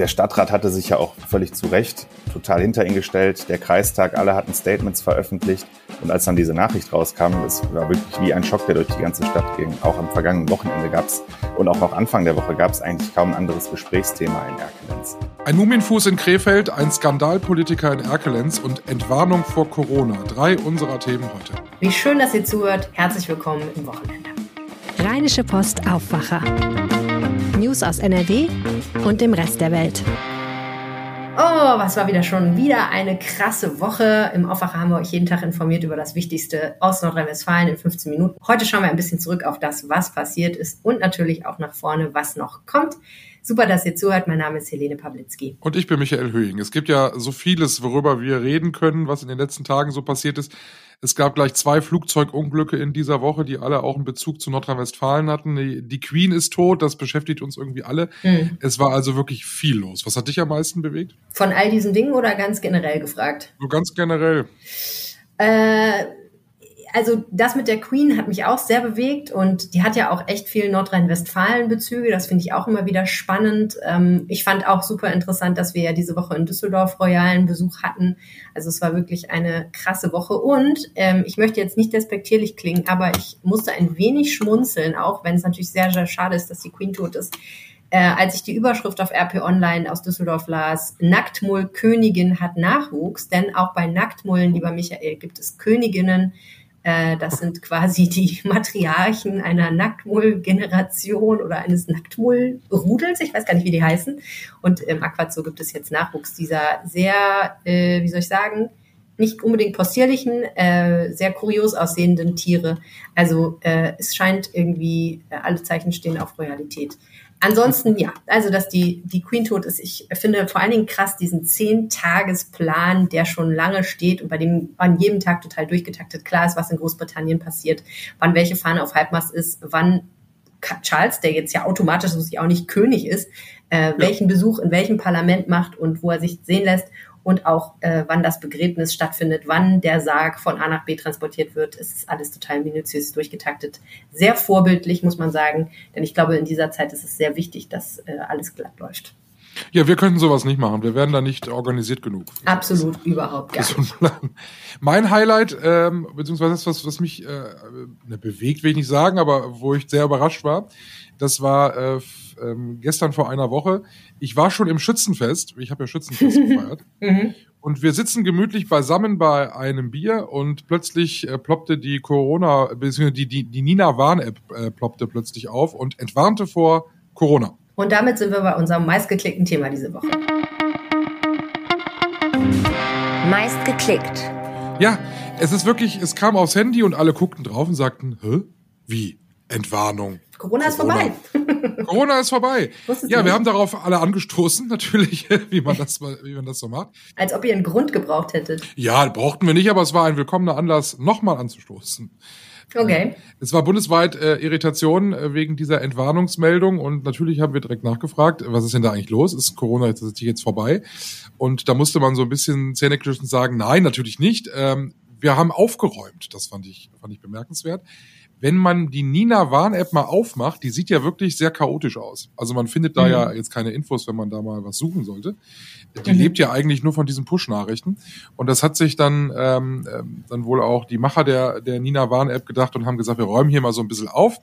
der Stadtrat hatte sich ja auch völlig zu Recht total hinter ihn gestellt. Der Kreistag, alle hatten Statements veröffentlicht. Und als dann diese Nachricht rauskam, es war wirklich wie ein Schock, der durch die ganze Stadt ging. Auch am vergangenen Wochenende gab es und auch noch Anfang der Woche gab es eigentlich kaum ein anderes Gesprächsthema in Erkelenz. Ein Mumienfuß in Krefeld, ein Skandalpolitiker in Erkelenz und Entwarnung vor Corona. Drei unserer Themen heute. Wie schön, dass ihr zuhört. Herzlich willkommen im Wochenende. Rheinische Post Aufwacher. News aus NRW und dem Rest der Welt. Oh, was war wieder schon wieder eine krasse Woche. Im Aufwacher haben wir euch jeden Tag informiert über das Wichtigste aus Nordrhein-Westfalen in 15 Minuten. Heute schauen wir ein bisschen zurück auf das, was passiert ist und natürlich auch nach vorne, was noch kommt. Super, dass ihr zuhört. Mein Name ist Helene Pawlitzki. Und ich bin Michael Höhing. Es gibt ja so vieles, worüber wir reden können, was in den letzten Tagen so passiert ist. Es gab gleich zwei Flugzeugunglücke in dieser Woche, die alle auch einen Bezug zu Nordrhein-Westfalen hatten. Die, Queen ist tot, das beschäftigt uns irgendwie alle. Mhm. Es war also wirklich viel los. Was hat dich am meisten bewegt? Von all diesen Dingen oder ganz generell gefragt? Nur ganz generell. Äh, also das mit der Queen hat mich auch sehr bewegt und die hat ja auch echt viel Nordrhein-Westfalen-Bezüge. Das finde ich auch immer wieder spannend. Ähm, ich fand auch super interessant, dass wir ja diese Woche in Düsseldorf royalen Besuch hatten. Also es war wirklich eine krasse Woche und ähm, ich möchte jetzt nicht despektierlich klingen, aber ich musste ein wenig schmunzeln, auch wenn es natürlich sehr, sehr schade ist, dass die Queen tot ist. Äh, als ich die Überschrift auf RP Online aus Düsseldorf las, Nacktmull Königin hat Nachwuchs, denn auch bei Nacktmullen, lieber Michael, gibt es Königinnen, das sind quasi die Matriarchen einer Nacktmull-Generation oder eines Nacktmull-Rudels. Ich weiß gar nicht, wie die heißen. Und im Aquazoo gibt es jetzt Nachwuchs dieser sehr, äh, wie soll ich sagen, nicht unbedingt possierlichen, äh, sehr kurios aussehenden Tiere. Also äh, es scheint irgendwie, äh, alle Zeichen stehen auf Royalität. Ansonsten, ja, also dass die, die Queen tot ist, ich finde vor allen Dingen krass diesen Zehn-Tagesplan, der schon lange steht und bei dem an jedem Tag total durchgetaktet klar ist, was in Großbritannien passiert, wann welche Fahne auf Halbmast ist, wann Charles, der jetzt ja automatisch so auch nicht König ist, äh, ja. welchen Besuch in welchem Parlament macht und wo er sich sehen lässt und auch äh, wann das Begräbnis stattfindet, wann der Sarg von A nach B transportiert wird. Ist alles total minutiös durchgetaktet. Sehr vorbildlich, muss man sagen, denn ich glaube, in dieser Zeit ist es sehr wichtig, dass äh, alles glatt läuft. Ja, wir könnten sowas nicht machen. Wir wären da nicht organisiert genug. Absolut, das, überhaupt gar nicht. Mein Highlight, ähm, beziehungsweise das, was, was mich äh, ne, bewegt, will ich nicht sagen, aber wo ich sehr überrascht war, das war äh, ähm, gestern vor einer Woche. Ich war schon im Schützenfest. Ich habe ja Schützenfest gefeiert. Mhm. Und wir sitzen gemütlich beisammen bei einem Bier und plötzlich äh, ploppte die Corona, beziehungsweise die, die, die Nina Warn-App äh, ploppte plötzlich auf und entwarnte vor Corona. Und damit sind wir bei unserem meistgeklickten Thema diese Woche. Meistgeklickt. Ja, es ist wirklich, es kam aufs Handy und alle guckten drauf und sagten, hä? Wie? Entwarnung. Corona ist vorbei. Corona ist vorbei. Ja, wir haben darauf alle angestoßen, natürlich, wie man das, wie man das so macht. Als ob ihr einen Grund gebraucht hättet. Ja, brauchten wir nicht, aber es war ein willkommener Anlass, nochmal anzustoßen. Okay. Es war bundesweit äh, Irritation äh, wegen dieser Entwarnungsmeldung und natürlich haben wir direkt nachgefragt, was ist denn da eigentlich los? Ist Corona jetzt, jetzt vorbei? Und da musste man so ein bisschen zähneknirschend sagen, nein, natürlich nicht. Ähm, wir haben aufgeräumt. Das fand ich, fand ich bemerkenswert wenn man die Nina Warn-App mal aufmacht, die sieht ja wirklich sehr chaotisch aus. Also man findet da mhm. ja jetzt keine Infos, wenn man da mal was suchen sollte. Die mhm. lebt ja eigentlich nur von diesen Push-Nachrichten. Und das hat sich dann, ähm, ähm, dann wohl auch die Macher der, der Nina Warn-App gedacht und haben gesagt, wir räumen hier mal so ein bisschen auf.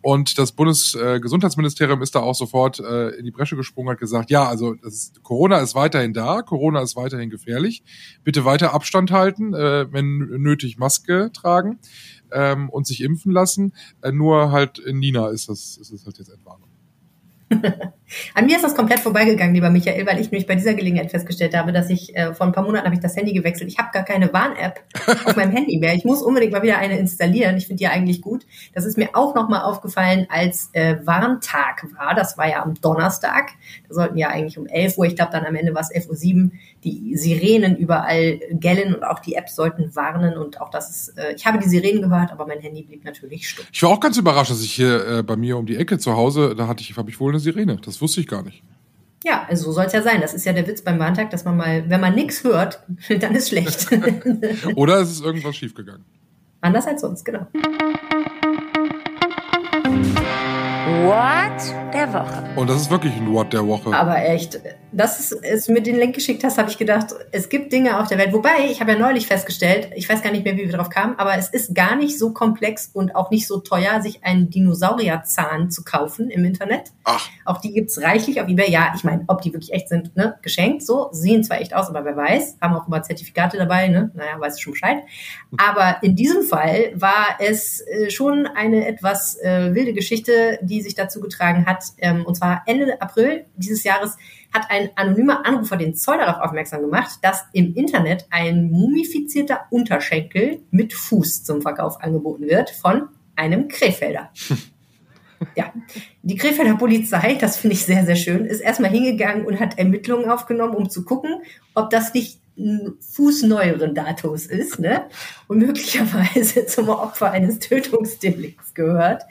Und das Bundesgesundheitsministerium ist da auch sofort äh, in die Bresche gesprungen, hat gesagt, ja, also ist, Corona ist weiterhin da, Corona ist weiterhin gefährlich. Bitte weiter Abstand halten, äh, wenn nötig Maske tragen ähm, und sich impfen lassen. Äh, nur halt in Nina ist das, ist es halt jetzt Entwarnung. An mir ist das komplett vorbeigegangen, lieber Michael, weil ich nämlich bei dieser Gelegenheit festgestellt habe, dass ich äh, vor ein paar Monaten habe ich das Handy gewechselt. Ich habe gar keine Warn-App auf meinem Handy mehr. Ich muss unbedingt mal wieder eine installieren. Ich finde die eigentlich gut. Das ist mir auch nochmal aufgefallen, als äh, Warntag war. Das war ja am Donnerstag. Da sollten ja eigentlich um 11 Uhr, ich glaube dann am Ende war es 11.07 Uhr, die Sirenen überall gellen und auch die Apps sollten warnen und auch das ist, äh, ich habe die Sirenen gehört, aber mein Handy blieb natürlich stumm. Ich war auch ganz überrascht, dass ich hier äh, bei mir um die Ecke zu Hause, da hatte ich, habe ich wohl eine Sirene. Das wusste ich gar nicht. Ja, also so soll es ja sein. Das ist ja der Witz beim Warntag, dass man mal, wenn man nichts hört, dann ist schlecht. Oder es ist irgendwas schiefgegangen. Anders als sonst, genau. What der Woche. Und das ist wirklich ein What der Woche. Aber echt, das ist mir den Link geschickt hast, habe ich gedacht, es gibt Dinge auf der Welt. Wobei, ich habe ja neulich festgestellt, ich weiß gar nicht mehr, wie wir drauf kamen, aber es ist gar nicht so komplex und auch nicht so teuer, sich einen Dinosaurierzahn zu kaufen im Internet. Ach. Auch die gibt's reichlich auf eBay. Ja, ich meine, ob die wirklich echt sind, ne? Geschenkt, so, sehen zwar echt aus, aber wer weiß, haben auch immer Zertifikate dabei, ne? Naja, weiß ich schon Bescheid. Aber in diesem Fall war es äh, schon eine etwas äh, wilde Geschichte, die sich dazu getragen hat. Ähm, und zwar Ende April dieses Jahres hat ein anonymer Anrufer den Zoll darauf aufmerksam gemacht, dass im Internet ein mumifizierter Unterschenkel mit Fuß zum Verkauf angeboten wird von einem Krefelder. Ja, die Krefelder Polizei, das finde ich sehr, sehr schön, ist erstmal hingegangen und hat Ermittlungen aufgenommen, um zu gucken, ob das nicht fußneueren Datums ist ne? und möglicherweise zum Opfer eines Tötungsdelikts gehört,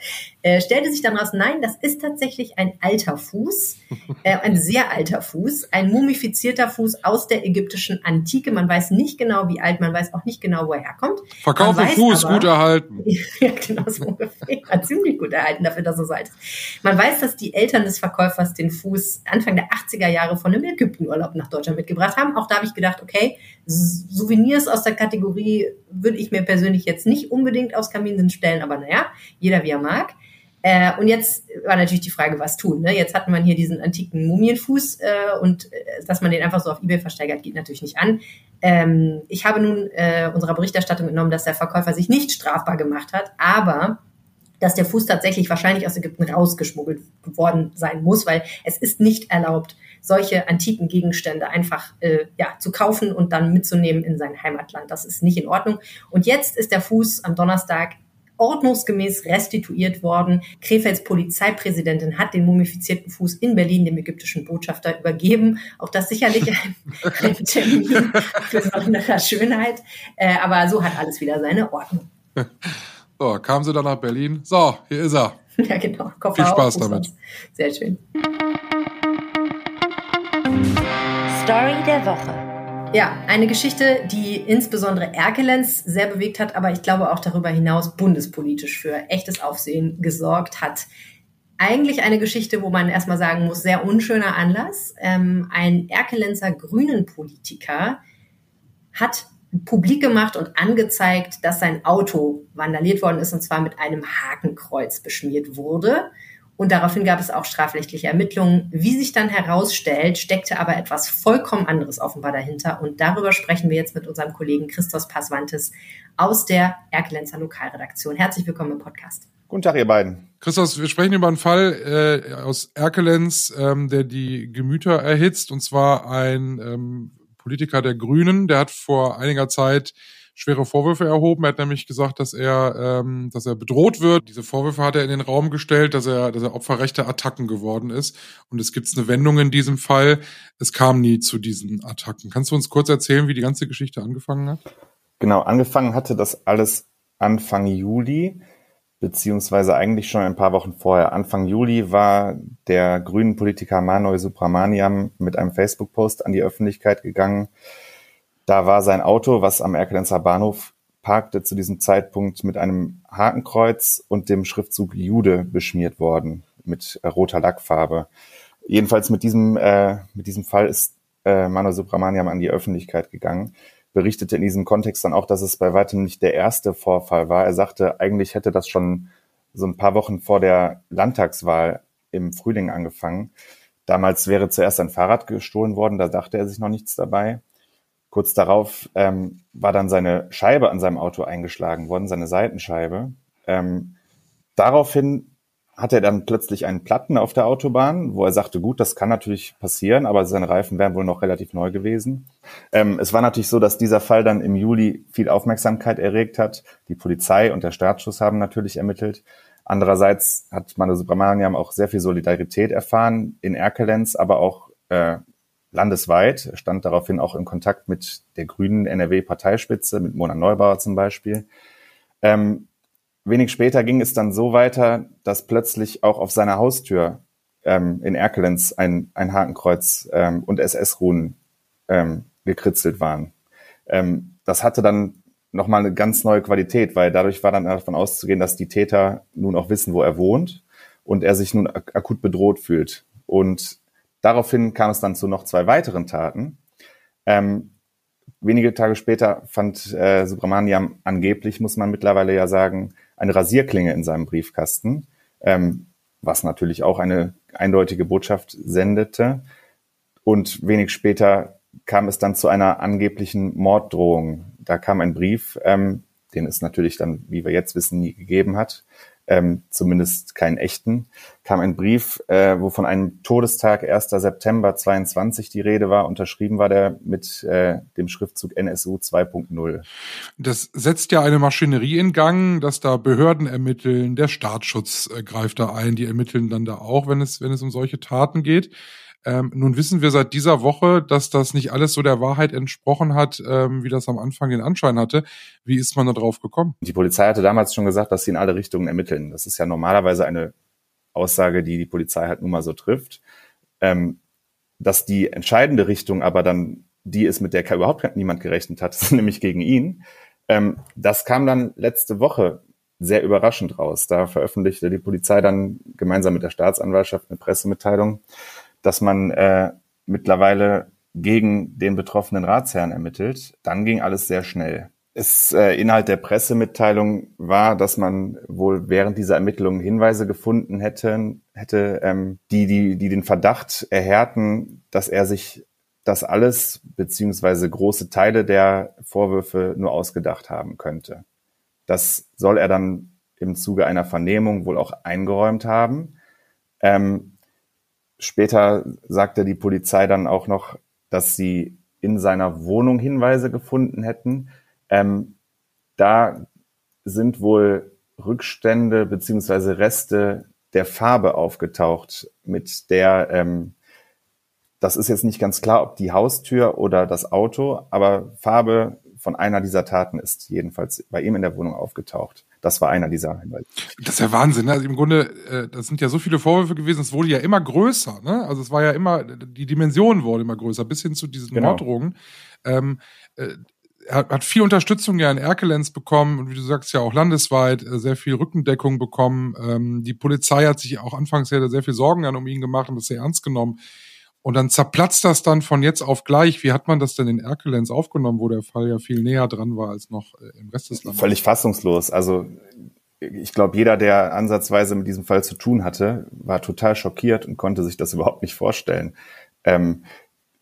äh, stellte sich dann raus, nein, das ist tatsächlich ein alter Fuß, äh, ein sehr alter Fuß, ein mumifizierter Fuß aus der ägyptischen Antike. Man weiß nicht genau, wie alt, man weiß auch nicht genau, wo er herkommt. Verkaufe Fuß, aber, gut erhalten. ja, genau, so ungefähr. Ziemlich gut erhalten dafür, dass er so alt ist. Man weiß, dass die Eltern des Verkäufers den Fuß Anfang der 80er Jahre von einem Ägyptenurlaub nach Deutschland mitgebracht haben. Auch da habe ich gedacht, okay, Souvenirs aus der Kategorie würde ich mir persönlich jetzt nicht unbedingt aufs Kamin stellen, aber naja, jeder wie er mag. Äh, und jetzt war natürlich die Frage, was tun. Ne? Jetzt hat man hier diesen antiken Mumienfuß äh, und äh, dass man den einfach so auf Ebay versteigert, geht natürlich nicht an. Ähm, ich habe nun äh, unserer Berichterstattung entnommen, dass der Verkäufer sich nicht strafbar gemacht hat, aber dass der Fuß tatsächlich wahrscheinlich aus Ägypten rausgeschmuggelt worden sein muss, weil es ist nicht erlaubt, solche antiken Gegenstände einfach äh, ja, zu kaufen und dann mitzunehmen in sein Heimatland. Das ist nicht in Ordnung. Und jetzt ist der Fuß am Donnerstag ordnungsgemäß restituiert worden. Krefelds Polizeipräsidentin hat den mumifizierten Fuß in Berlin dem ägyptischen Botschafter übergeben. Auch das sicherlich ein, ein Termin für besondere Schönheit. Äh, aber so hat alles wieder seine Ordnung. So, kam sie dann nach Berlin. So, hier ist er. Ja, genau. Koffer Viel Spaß damit. Sehr schön. Story der Woche. Ja, eine Geschichte, die insbesondere Erkelenz sehr bewegt hat, aber ich glaube auch darüber hinaus bundespolitisch für echtes Aufsehen gesorgt hat. Eigentlich eine Geschichte, wo man erstmal sagen muss, sehr unschöner Anlass. Ähm, ein Erkelenzer Grünen-Politiker hat publik gemacht und angezeigt, dass sein Auto vandaliert worden ist und zwar mit einem Hakenkreuz beschmiert wurde. Und daraufhin gab es auch strafrechtliche Ermittlungen. Wie sich dann herausstellt, steckte aber etwas vollkommen anderes offenbar dahinter. Und darüber sprechen wir jetzt mit unserem Kollegen Christos Passwantes aus der Erkelenzer Lokalredaktion. Herzlich willkommen im Podcast. Guten Tag, ihr beiden. Christos, wir sprechen über einen Fall äh, aus Erkelenz, ähm, der die Gemüter erhitzt. Und zwar ein ähm, Politiker der Grünen, der hat vor einiger Zeit schwere Vorwürfe erhoben. Er hat nämlich gesagt, dass er, ähm, dass er bedroht wird. Diese Vorwürfe hat er in den Raum gestellt, dass er, dass er Opfer rechter Attacken geworden ist. Und es gibt eine Wendung in diesem Fall. Es kam nie zu diesen Attacken. Kannst du uns kurz erzählen, wie die ganze Geschichte angefangen hat? Genau, angefangen hatte das alles Anfang Juli beziehungsweise eigentlich schon ein paar Wochen vorher. Anfang Juli war der grünen Politiker Manoy Subramaniam mit einem Facebook-Post an die Öffentlichkeit gegangen. Da war sein Auto, was am Erkelenzer Bahnhof parkte, zu diesem Zeitpunkt mit einem Hakenkreuz und dem Schriftzug Jude beschmiert worden mit äh, roter Lackfarbe. Jedenfalls mit diesem, äh, mit diesem Fall ist äh, Manoy Subramaniam an die Öffentlichkeit gegangen berichtete in diesem Kontext dann auch, dass es bei weitem nicht der erste Vorfall war. Er sagte, eigentlich hätte das schon so ein paar Wochen vor der Landtagswahl im Frühling angefangen. Damals wäre zuerst ein Fahrrad gestohlen worden, da dachte er sich noch nichts dabei. Kurz darauf ähm, war dann seine Scheibe an seinem Auto eingeschlagen worden, seine Seitenscheibe. Ähm, daraufhin hat er dann plötzlich einen Platten auf der Autobahn, wo er sagte, gut, das kann natürlich passieren, aber seine Reifen wären wohl noch relativ neu gewesen. Ähm, es war natürlich so, dass dieser Fall dann im Juli viel Aufmerksamkeit erregt hat. Die Polizei und der Staatsschutz haben natürlich ermittelt. Andererseits hat Manu Subramaniam auch sehr viel Solidarität erfahren in Erkelenz, aber auch äh, landesweit. Stand daraufhin auch in Kontakt mit der grünen NRW-Parteispitze, mit Mona Neubauer zum Beispiel. Ähm, Wenig später ging es dann so weiter, dass plötzlich auch auf seiner Haustür ähm, in Erkelenz ein, ein Hakenkreuz ähm, und SS-Runen ähm, gekritzelt waren. Ähm, das hatte dann nochmal eine ganz neue Qualität, weil dadurch war dann davon auszugehen, dass die Täter nun auch wissen, wo er wohnt und er sich nun ak akut bedroht fühlt. Und daraufhin kam es dann zu noch zwei weiteren Taten. Ähm, wenige Tage später fand äh, Subramaniam angeblich, muss man mittlerweile ja sagen, eine Rasierklinge in seinem Briefkasten, ähm, was natürlich auch eine eindeutige Botschaft sendete. Und wenig später kam es dann zu einer angeblichen Morddrohung. Da kam ein Brief, ähm, den es natürlich dann, wie wir jetzt wissen, nie gegeben hat, ähm, zumindest keinen echten, kam ein Brief, äh, wo von einem Todestag 1. September 22 die Rede war. Unterschrieben war der mit äh, dem Schriftzug NSU 2.0. Das setzt ja eine Maschinerie in Gang, dass da Behörden ermitteln, der Staatsschutz äh, greift da ein, die ermitteln dann da auch, wenn es, wenn es um solche Taten geht. Ähm, nun wissen wir seit dieser Woche, dass das nicht alles so der Wahrheit entsprochen hat, ähm, wie das am Anfang den Anschein hatte. Wie ist man da drauf gekommen? Die Polizei hatte damals schon gesagt, dass sie in alle Richtungen ermitteln. Das ist ja normalerweise eine Aussage, die die Polizei halt nun mal so trifft. Ähm, dass die entscheidende Richtung aber dann die ist, mit der überhaupt niemand gerechnet hat, nämlich gegen ihn. Ähm, das kam dann letzte Woche sehr überraschend raus. Da veröffentlichte die Polizei dann gemeinsam mit der Staatsanwaltschaft eine Pressemitteilung, dass man äh, mittlerweile gegen den betroffenen Ratsherrn ermittelt. Dann ging alles sehr schnell. Es, äh, Inhalt der Pressemitteilung war, dass man wohl während dieser Ermittlungen Hinweise gefunden hätte, hätte ähm, die, die, die den Verdacht erhärten, dass er sich das alles beziehungsweise große Teile der Vorwürfe nur ausgedacht haben könnte. Das soll er dann im Zuge einer Vernehmung wohl auch eingeräumt haben. Ähm, Später sagte die Polizei dann auch noch, dass sie in seiner Wohnung Hinweise gefunden hätten. Ähm, da sind wohl Rückstände beziehungsweise Reste der Farbe aufgetaucht, mit der ähm, das ist jetzt nicht ganz klar, ob die Haustür oder das Auto, aber Farbe von einer dieser Taten ist jedenfalls bei ihm in der Wohnung aufgetaucht. Das war einer dieser Hinweise. Das ist ja Wahnsinn. Ne? Also im Grunde, äh, das sind ja so viele Vorwürfe gewesen. Es wurde ja immer größer. Ne? Also es war ja immer, die Dimension wurde immer größer, bis hin zu diesen genau. Morddrohungen. Ähm, äh, er hat viel Unterstützung ja in Erkelenz bekommen und wie du sagst ja auch landesweit äh, sehr viel Rückendeckung bekommen. Ähm, die Polizei hat sich auch anfangs sehr, sehr viel Sorgen an um ihn gemacht und das sehr ernst genommen. Und dann zerplatzt das dann von jetzt auf gleich. Wie hat man das denn in Erkelenz aufgenommen, wo der Fall ja viel näher dran war als noch äh, im Rest des Landes? Völlig fassungslos. Also ich glaube, jeder, der ansatzweise mit diesem Fall zu tun hatte, war total schockiert und konnte sich das überhaupt nicht vorstellen. Ähm,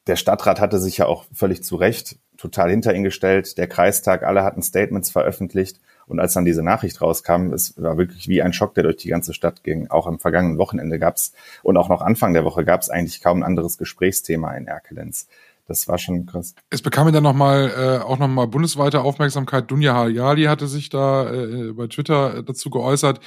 der Stadtrat hatte sich ja auch völlig zu Recht total hinter ihn gestellt. Der Kreistag, alle hatten Statements veröffentlicht. Und als dann diese Nachricht rauskam, es war wirklich wie ein Schock, der durch die ganze Stadt ging. Auch am vergangenen Wochenende gab's und auch noch Anfang der Woche gab's eigentlich kaum ein anderes Gesprächsthema in Erkelenz. Das war schon krass. Es bekam dann nochmal äh, auch nochmal bundesweite Aufmerksamkeit. Dunja Hayali hatte sich da äh, bei Twitter dazu geäußert.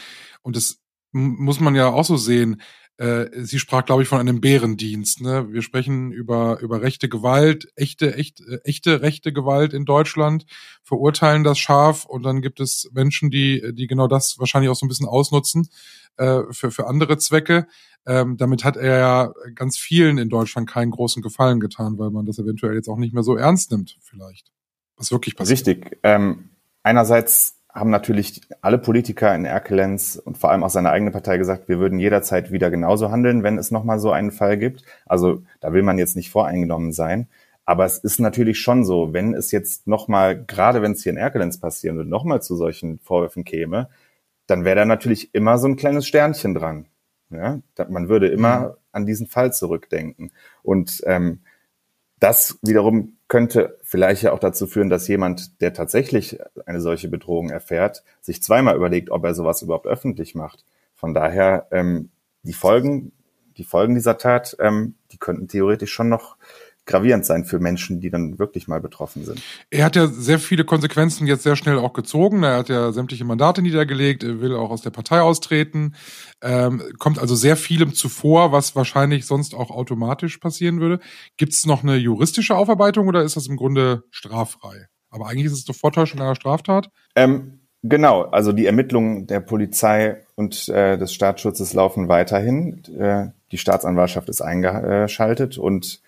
Und das muss man ja auch so sehen. Äh, sie sprach, glaube ich, von einem Bärendienst. Ne? Wir sprechen über, über rechte Gewalt, echte, echt, äh, echte rechte Gewalt in Deutschland, verurteilen das scharf und dann gibt es Menschen, die, die genau das wahrscheinlich auch so ein bisschen ausnutzen äh, für, für andere Zwecke. Ähm, damit hat er ja ganz vielen in Deutschland keinen großen Gefallen getan, weil man das eventuell jetzt auch nicht mehr so ernst nimmt, vielleicht. Was wirklich passiert. Richtig. Ähm, einerseits haben natürlich alle Politiker in Erkelenz und vor allem auch seine eigene Partei gesagt, wir würden jederzeit wieder genauso handeln, wenn es nochmal so einen Fall gibt. Also da will man jetzt nicht voreingenommen sein. Aber es ist natürlich schon so, wenn es jetzt nochmal, gerade wenn es hier in Erkelenz passieren würde, nochmal zu solchen Vorwürfen käme, dann wäre da natürlich immer so ein kleines Sternchen dran. Ja? Man würde immer mhm. an diesen Fall zurückdenken. Und ähm, das wiederum könnte vielleicht ja auch dazu führen, dass jemand, der tatsächlich eine solche Bedrohung erfährt, sich zweimal überlegt, ob er sowas überhaupt öffentlich macht. Von daher ähm, die Folgen, die Folgen dieser Tat, ähm, die könnten theoretisch schon noch gravierend sein für Menschen, die dann wirklich mal betroffen sind. Er hat ja sehr viele Konsequenzen jetzt sehr schnell auch gezogen. Er hat ja sämtliche Mandate niedergelegt, er will auch aus der Partei austreten, ähm, kommt also sehr vielem zuvor, was wahrscheinlich sonst auch automatisch passieren würde. Gibt es noch eine juristische Aufarbeitung oder ist das im Grunde straffrei? Aber eigentlich ist es doch Vortäuschung einer Straftat. Ähm, genau, also die Ermittlungen der Polizei und äh, des Staatsschutzes laufen weiterhin. Äh, die Staatsanwaltschaft ist eingeschaltet und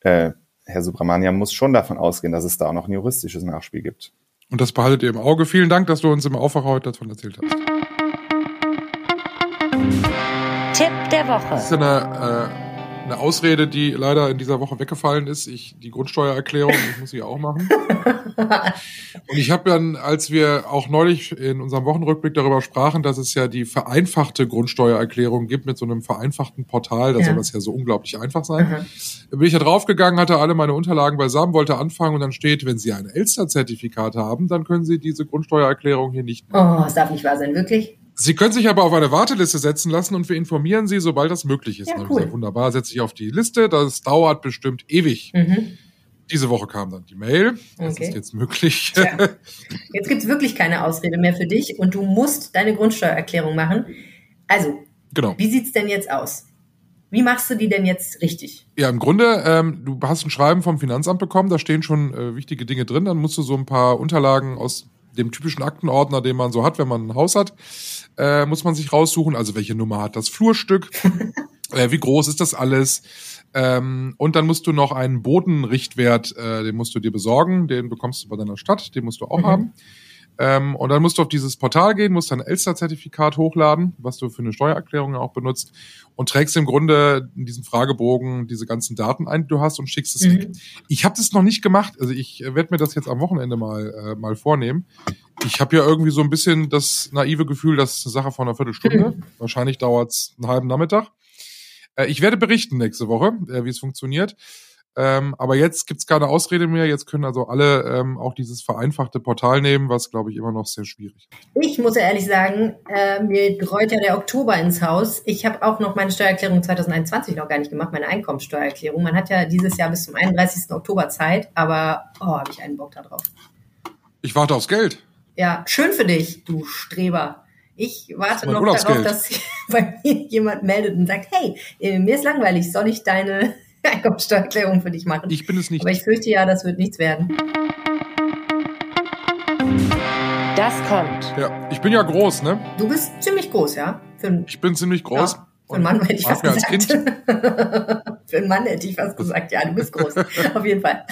äh, Herr Subramanian muss schon davon ausgehen, dass es da auch noch ein juristisches Nachspiel gibt. Und das behaltet ihr im Auge. Vielen Dank, dass du uns im Aufwacher heute davon erzählt hast. Tipp der Woche. Das ist eine äh, eine Ausrede, die leider in dieser Woche weggefallen ist. Ich die Grundsteuererklärung, ich muss sie auch machen. Und ich habe dann, als wir auch neulich in unserem Wochenrückblick darüber sprachen, dass es ja die vereinfachte Grundsteuererklärung gibt mit so einem vereinfachten Portal, da ja. soll das ja so unglaublich einfach sein. Mhm. bin ich da draufgegangen, hatte alle meine Unterlagen beisammen, wollte anfangen und dann steht, wenn Sie ein Elster-Zertifikat haben, dann können Sie diese Grundsteuererklärung hier nicht machen. Oh, das darf nicht wahr sein, wirklich? Sie können sich aber auf eine Warteliste setzen lassen und wir informieren Sie, sobald das möglich ist. Ja, cool. Gesagt, wunderbar, setze ich auf die Liste. Das dauert bestimmt ewig. Mhm. Diese Woche kam dann die Mail. Das okay. ist jetzt möglich. Tja. Jetzt gibt's wirklich keine Ausrede mehr für dich und du musst deine Grundsteuererklärung machen. Also, genau. wie sieht's denn jetzt aus? Wie machst du die denn jetzt richtig? Ja, im Grunde, ähm, du hast ein Schreiben vom Finanzamt bekommen, da stehen schon äh, wichtige Dinge drin. Dann musst du so ein paar Unterlagen aus dem typischen Aktenordner, den man so hat, wenn man ein Haus hat, äh, muss man sich raussuchen. Also welche Nummer hat das Flurstück? äh, wie groß ist das alles? Ähm, und dann musst du noch einen Bodenrichtwert, äh, den musst du dir besorgen, den bekommst du bei deiner Stadt, den musst du auch mhm. haben. Ähm, und dann musst du auf dieses Portal gehen, musst dein Elster-Zertifikat hochladen, was du für eine Steuererklärung auch benutzt, und trägst im Grunde in diesem Fragebogen diese ganzen Daten ein, die du hast, und schickst es mhm. Ich habe das noch nicht gemacht, also ich äh, werde mir das jetzt am Wochenende mal, äh, mal vornehmen. Ich habe ja irgendwie so ein bisschen das naive Gefühl, das ist eine Sache von einer Viertelstunde. Mhm. Wahrscheinlich dauert's einen halben Nachmittag. Äh, ich werde berichten nächste Woche, äh, wie es funktioniert. Ähm, aber jetzt gibt's keine Ausrede mehr. Jetzt können also alle ähm, auch dieses vereinfachte Portal nehmen, was, glaube ich, immer noch sehr schwierig ist. Ich muss ja ehrlich sagen, äh, mir rollt ja der Oktober ins Haus. Ich habe auch noch meine Steuererklärung 2021 noch gar nicht gemacht, meine Einkommenssteuererklärung. Man hat ja dieses Jahr bis zum 31. Oktober Zeit, aber oh, habe ich einen Bock da drauf. Ich warte aufs Geld. Ja, schön für dich, du Streber. Ich warte noch darauf, dass bei mir jemand meldet und sagt, hey, äh, mir ist langweilig, soll ich deine Einkommenssteuererklärung für dich machen. Ich bin es nicht. Aber ich fürchte ja, das wird nichts werden. Das kommt. Ja, ich bin ja groß, ne? Du bist ziemlich groß, ja. Für ich bin ziemlich groß. Ja. Für einen Mann hätte ich fast gesagt. Als kind. Für einen Mann hätte ich fast gesagt, ja, du bist groß. Auf jeden Fall.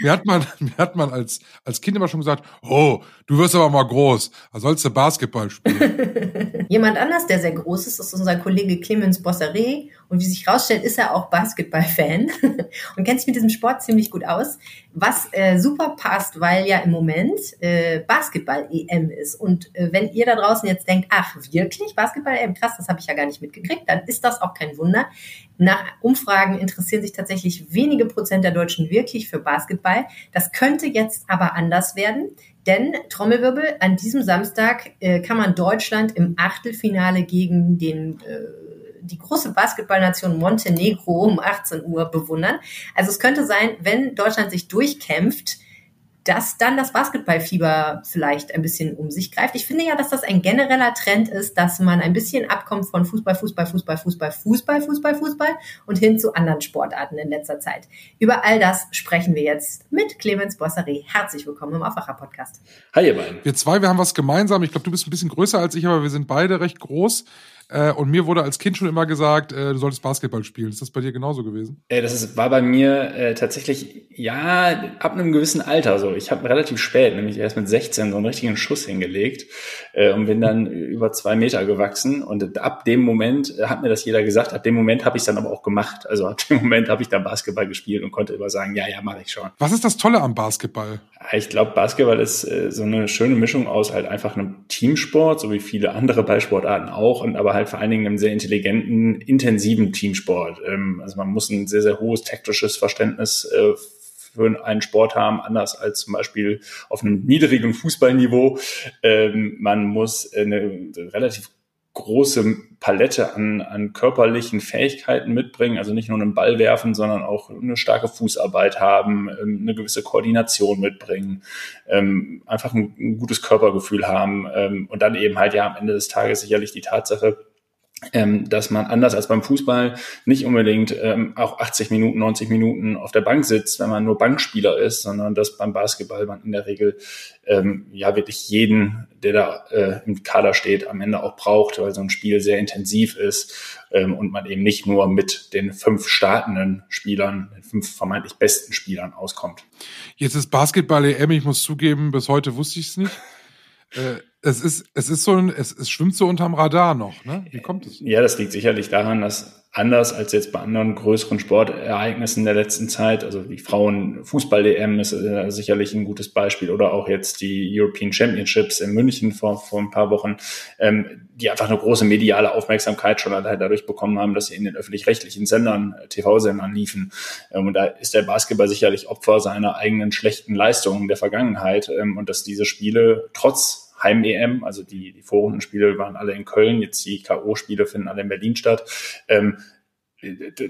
Mir hat man, mir hat man als, als Kind immer schon gesagt, oh, du wirst aber mal groß, da sollst du Basketball spielen. Jemand anders, der sehr groß ist, ist unser Kollege Clemens Bosseret. Und wie sich herausstellt, ist er auch Basketball-Fan und kennt sich mit diesem Sport ziemlich gut aus. Was äh, super passt, weil ja im Moment äh, Basketball-EM ist. Und äh, wenn ihr da draußen jetzt denkt, ach wirklich, Basketball-EM, krass, das habe ich ja gar nicht mitgekriegt, dann ist das auch kein Wunder. Nach Umfragen interessieren sich tatsächlich wenige Prozent der Deutschen wirklich für Basketball. Das könnte jetzt aber anders werden. Denn Trommelwirbel, an diesem Samstag äh, kann man Deutschland im Achtelfinale gegen den äh, die große Basketballnation Montenegro um 18 Uhr bewundern. Also es könnte sein, wenn Deutschland sich durchkämpft, dass dann das Basketballfieber vielleicht ein bisschen um sich greift. Ich finde ja, dass das ein genereller Trend ist, dass man ein bisschen abkommt von Fußball, Fußball, Fußball, Fußball, Fußball, Fußball, Fußball und hin zu anderen Sportarten in letzter Zeit. Über all das sprechen wir jetzt mit Clemens Bossary. Herzlich willkommen im Aufwacher-Podcast. Hi, ihr beiden. Wir zwei, wir haben was gemeinsam. Ich glaube, du bist ein bisschen größer als ich, aber wir sind beide recht groß. Äh, und mir wurde als Kind schon immer gesagt, äh, du solltest Basketball spielen. Ist das bei dir genauso gewesen? Äh, das ist, war bei mir äh, tatsächlich, ja, ab einem gewissen Alter so. Ich habe relativ spät, nämlich erst mit 16, so einen richtigen Schuss hingelegt äh, und bin dann über zwei Meter gewachsen. Und ab dem Moment äh, hat mir das jeder gesagt, ab dem Moment habe ich es dann aber auch gemacht. Also ab dem Moment habe ich dann Basketball gespielt und konnte immer sagen, ja, ja, mache ich schon. Was ist das Tolle am Basketball? Ich glaube, Basketball ist so eine schöne Mischung aus halt einfach einem Teamsport, so wie viele andere Ballsportarten auch, und aber halt vor allen Dingen einem sehr intelligenten, intensiven Teamsport. Ähm, also man muss ein sehr, sehr hohes taktisches Verständnis äh, für einen Sport haben, anders als zum Beispiel auf einem niedrigen Fußballniveau. Ähm, man muss eine relativ große Palette an, an körperlichen Fähigkeiten mitbringen, also nicht nur einen Ball werfen, sondern auch eine starke Fußarbeit haben, ähm, eine gewisse Koordination mitbringen, ähm, einfach ein, gutes Körpergefühl haben ähm, und dann eben halt ja am Ende des Tages sicherlich die Tatsache, ähm, dass man anders als beim Fußball nicht unbedingt ähm, auch 80 Minuten, 90 Minuten auf der Bank sitzt, wenn man nur Bankspieler ist, sondern dass beim Basketball man in der Regel ähm, ja wirklich jeden, der da äh, im Kader steht, am Ende auch braucht, weil so ein Spiel sehr intensiv ist ähm, und man eben nicht nur mit den fünf startenden Spielern, den fünf vermeintlich besten Spielern auskommt. Jetzt ist Basketball EM, ich muss zugeben, bis heute wusste ich es nicht. Äh, es ist, es ist so ein, es, es schwimmt so unterm Radar noch, ne? Wie kommt es? Ja, das liegt sicherlich daran, dass anders als jetzt bei anderen größeren Sportereignissen der letzten Zeit. Also die Frauen-Fußball-DM ist äh, sicherlich ein gutes Beispiel oder auch jetzt die European Championships in München vor, vor ein paar Wochen, ähm, die einfach eine große mediale Aufmerksamkeit schon dadurch bekommen haben, dass sie in den öffentlich-rechtlichen Sendern, äh, TV-Sendern liefen. Ähm, und da ist der Basketball sicherlich Opfer seiner eigenen schlechten Leistungen der Vergangenheit ähm, und dass diese Spiele trotz Heim-EM, also die, die Vorrundenspiele waren alle in Köln, jetzt die K.O.-Spiele finden alle in Berlin statt. Ähm,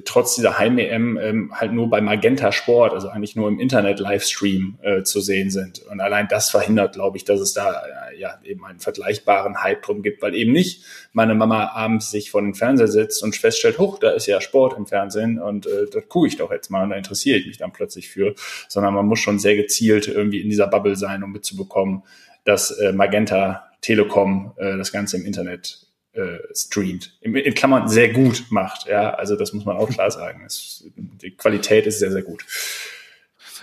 trotz dieser Heim-EM ähm, halt nur bei Magenta Sport, also eigentlich nur im Internet-Livestream äh, zu sehen sind. Und allein das verhindert, glaube ich, dass es da äh, ja eben einen vergleichbaren Hype drum gibt, weil eben nicht meine Mama abends sich vor den Fernseher sitzt und feststellt, huch, da ist ja Sport im Fernsehen und äh, das gucke ich doch jetzt mal und da interessiere ich mich dann plötzlich für, sondern man muss schon sehr gezielt irgendwie in dieser Bubble sein, um mitzubekommen, dass äh, Magenta Telekom äh, das Ganze im Internet äh, streamt. In, in Klammern sehr gut macht. Ja, also das muss man auch klar sagen. Es, die Qualität ist sehr, sehr gut.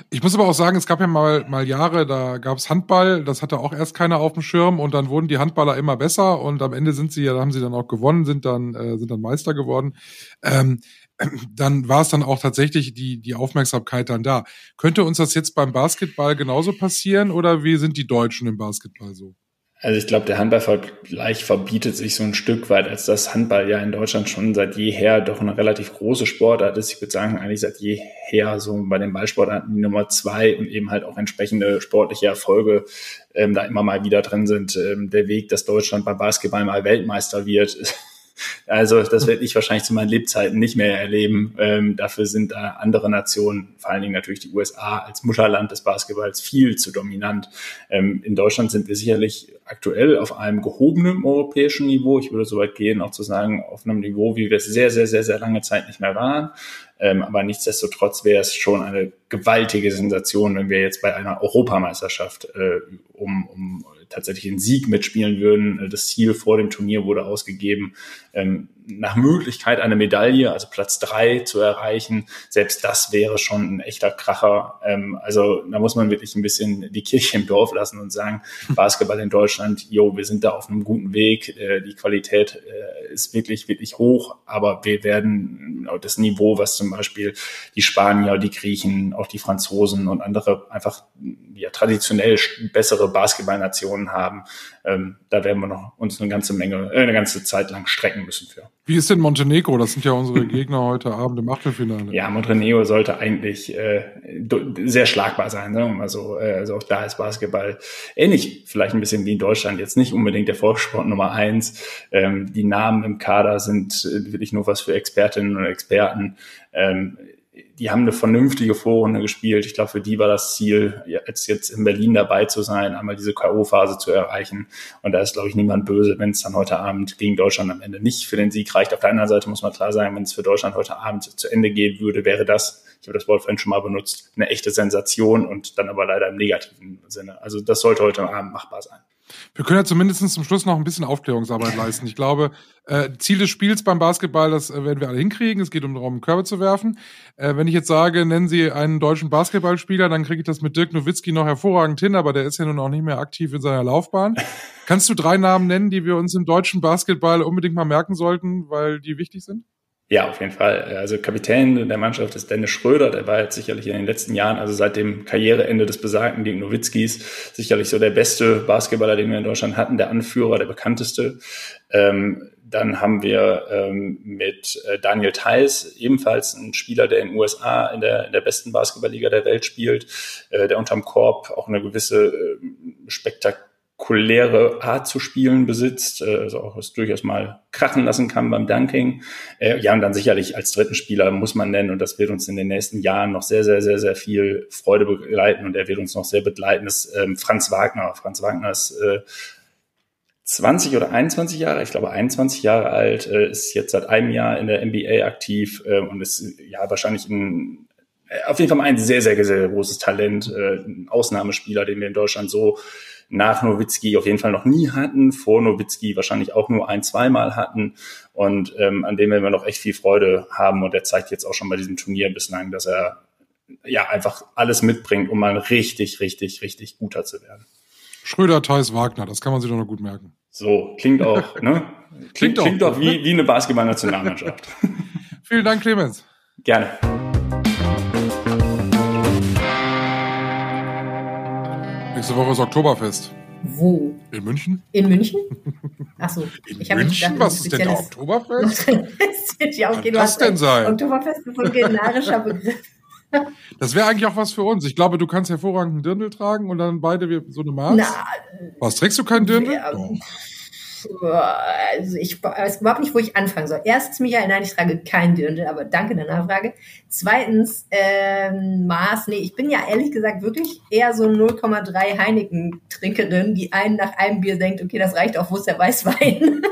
Ich muss aber auch sagen, es gab ja mal, mal Jahre, da gab es Handball, das hatte auch erst keiner auf dem Schirm und dann wurden die Handballer immer besser und am Ende sind sie ja, haben sie dann auch gewonnen, sind dann, äh, sind dann Meister geworden. Ähm, dann war es dann auch tatsächlich die, die Aufmerksamkeit dann da. Könnte uns das jetzt beim Basketball genauso passieren oder wie sind die Deutschen im Basketball so? Also ich glaube, der Handballvergleich verbietet sich so ein Stück weit, als das Handball ja in Deutschland schon seit jeher doch eine relativ große Sportart ist. Ich würde sagen, eigentlich seit jeher so bei den Ballsportarten die Nummer zwei und eben halt auch entsprechende sportliche Erfolge ähm, da immer mal wieder drin sind. Ähm, der Weg, dass Deutschland beim Basketball mal Weltmeister wird, Also das werde ich wahrscheinlich zu meinen Lebzeiten nicht mehr erleben. Ähm, dafür sind da andere Nationen, vor allen Dingen natürlich die USA als Mutterland des Basketballs, viel zu dominant. Ähm, in Deutschland sind wir sicherlich aktuell auf einem gehobenen europäischen Niveau. Ich würde so weit gehen, auch zu sagen, auf einem Niveau, wie wir es sehr, sehr, sehr, sehr lange Zeit nicht mehr waren. Ähm, aber nichtsdestotrotz wäre es schon eine gewaltige Sensation, wenn wir jetzt bei einer Europameisterschaft äh, um, um tatsächlich einen Sieg mitspielen würden. Äh, das Ziel vor dem Turnier wurde ausgegeben, ähm, nach Möglichkeit eine Medaille, also Platz drei zu erreichen. Selbst das wäre schon ein echter Kracher. Ähm, also da muss man wirklich ein bisschen die Kirche im Dorf lassen und sagen, Basketball in Deutschland, jo, wir sind da auf einem guten Weg. Äh, die Qualität äh, ist wirklich, wirklich hoch, aber wir werden das Niveau, was zum Beispiel die Spanier, die Griechen, auch die Franzosen und andere einfach ja, traditionell bessere Basketballnationen haben, ähm, da werden wir noch uns eine ganze Menge, äh, eine ganze Zeit lang strecken müssen für. Wie ist denn Montenegro? Das sind ja unsere Gegner heute Abend im Achtelfinale. Ja, Montenegro sollte eigentlich äh, sehr schlagbar sein. Ne? Also, äh, also auch da ist Basketball ähnlich, vielleicht ein bisschen wie in Deutschland. Jetzt nicht unbedingt der Volkssport Nummer eins. Ähm, die Namen im Kader sind äh, wirklich nur was für Expertinnen und Experten. Ähm, die haben eine vernünftige Vorrunde gespielt. Ich glaube, für die war das Ziel, jetzt, jetzt in Berlin dabei zu sein, einmal diese K.O.-Phase zu erreichen. Und da ist, glaube ich, niemand böse, wenn es dann heute Abend gegen Deutschland am Ende nicht für den Sieg reicht. Auf der anderen Seite muss man klar sagen, wenn es für Deutschland heute Abend zu Ende gehen würde, wäre das, ich habe das Wort vorhin schon mal benutzt, eine echte Sensation und dann aber leider im negativen Sinne. Also das sollte heute Abend machbar sein. Wir können ja zumindest zum Schluss noch ein bisschen Aufklärungsarbeit leisten. Ich glaube, äh, Ziel des Spiels beim Basketball, das äh, werden wir alle hinkriegen. Es geht um darum, Körbe zu werfen. Äh, wenn ich jetzt sage, nennen Sie einen deutschen Basketballspieler, dann kriege ich das mit Dirk Nowitzki noch hervorragend hin, aber der ist ja nun auch nicht mehr aktiv in seiner Laufbahn. Kannst du drei Namen nennen, die wir uns im deutschen Basketball unbedingt mal merken sollten, weil die wichtig sind? Ja, auf jeden Fall. Also Kapitän der Mannschaft ist Dennis Schröder, der war jetzt sicherlich in den letzten Jahren, also seit dem Karriereende des besagten Dirk Nowitzkis, sicherlich so der beste Basketballer, den wir in Deutschland hatten, der Anführer, der bekannteste. Ähm, dann haben wir ähm, mit äh, Daniel Theiss, ebenfalls ein Spieler, der in den USA in der, in der besten Basketballliga der Welt spielt, äh, der unterm Korb auch eine gewisse äh, Spektak spektakuläre Art zu spielen besitzt, äh, also auch es durchaus mal krachen lassen kann beim Dunking. Äh, ja, und dann sicherlich als dritten Spieler muss man nennen, und das wird uns in den nächsten Jahren noch sehr, sehr, sehr, sehr viel Freude begleiten und er wird uns noch sehr begleiten, ist ähm, Franz Wagner. Franz Wagner ist äh, 20 oder 21 Jahre, ich glaube 21 Jahre alt, ist jetzt seit einem Jahr in der NBA aktiv äh, und ist ja wahrscheinlich ein auf jeden Fall ein sehr, sehr, sehr großes Talent, ein Ausnahmespieler, den wir in Deutschland so nach Nowitzki auf jeden Fall noch nie hatten, vor Nowitzki wahrscheinlich auch nur ein, zweimal hatten und ähm, an dem wir noch echt viel Freude haben und er zeigt jetzt auch schon bei diesem Turnier bislang, dass er ja einfach alles mitbringt, um mal richtig, richtig, richtig guter zu werden. Schröder, Theis, Wagner, das kann man sich doch noch gut merken. So, klingt auch, ne? Klingt, klingt, auch, klingt auch wie, wie eine Basketball-Nationalmannschaft. Vielen Dank, Clemens. Gerne. Nächste Woche ist Oktoberfest. Wo? In München? In München? Achso. In München? Was ist denn da Oktoberfest? ja, okay, Was denn sein? Oktoberfest ist ein generischer Begriff. Das wäre eigentlich auch was für uns. Ich glaube, du kannst hervorragend einen Dirndl tragen und dann beide so eine Maß. Na, was, trägst du keinen Dirndl? Ja, also ich weiß überhaupt nicht, wo ich anfangen soll. Erstens, Michael, nein, ich trage kein Dirndl, aber danke der Nachfrage. Zweitens, ähm, Maß, nee, ich bin ja ehrlich gesagt wirklich eher so 0,3 Heineken-Trinkerin, die einen nach einem Bier denkt, okay, das reicht auch, wo ist der Weißwein?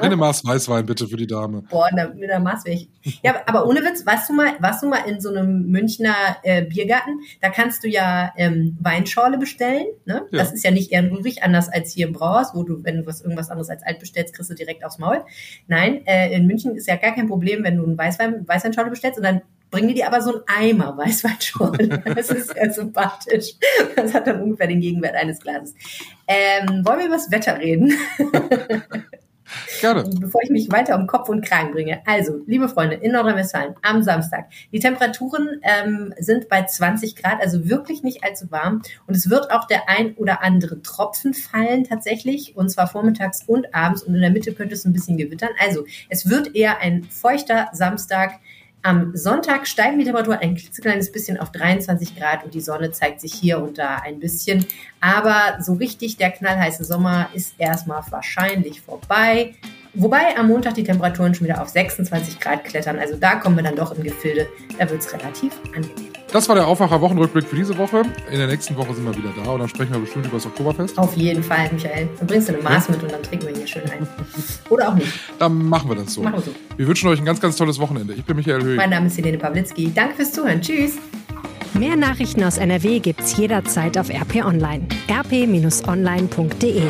Eine Maß Weißwein bitte für die Dame. Boah, mit einer Maß wäre ich. Ja, aber ohne Witz, warst du mal, warst du mal in so einem Münchner äh, Biergarten? Da kannst du ja ähm, Weinschorle bestellen. Ne? Ja. Das ist ja nicht ehrenrührig, anders als hier im Brauhaus, wo du, wenn du was irgendwas anderes als alt bestellst, kriegst du direkt aufs Maul. Nein, äh, in München ist ja gar kein Problem, wenn du einen Weißwein, Weißweinschorle bestellst und dann bringen die dir aber so einen Eimer Weißweinschorle. Das ist ja sympathisch. Das hat dann ungefähr den Gegenwert eines Glases. Ähm, wollen wir über das Wetter reden? Gerne. Bevor ich mich weiter um Kopf und Kragen bringe. Also, liebe Freunde, in Nordrhein-Westfalen am Samstag. Die Temperaturen ähm, sind bei 20 Grad, also wirklich nicht allzu warm. Und es wird auch der ein oder andere Tropfen fallen tatsächlich. Und zwar vormittags und abends. Und in der Mitte könnte es ein bisschen gewittern. Also, es wird eher ein feuchter Samstag. Am Sonntag steigen die Temperaturen ein klitzekleines bisschen auf 23 Grad und die Sonne zeigt sich hier und da ein bisschen. Aber so richtig der knallheiße Sommer ist erstmal wahrscheinlich vorbei. Wobei am Montag die Temperaturen schon wieder auf 26 Grad klettern. Also da kommen wir dann doch im Gefilde. Da wird es relativ angenehm. Das war der Aufwacher-Wochenrückblick für diese Woche. In der nächsten Woche sind wir wieder da und dann sprechen wir bestimmt über das Oktoberfest. Auf jeden Fall, Michael. Dann bringst du eine Maß mit und dann trinken wir hier schön ein. Oder auch nicht. Dann machen wir das so. Machen wir so. Wir wünschen euch ein ganz, ganz tolles Wochenende. Ich bin Michael Höhe. Mein Name ist Helene Pawlitzki. Danke fürs Zuhören. Tschüss. Mehr Nachrichten aus NRW gibt's jederzeit auf RP Online. rp-online.de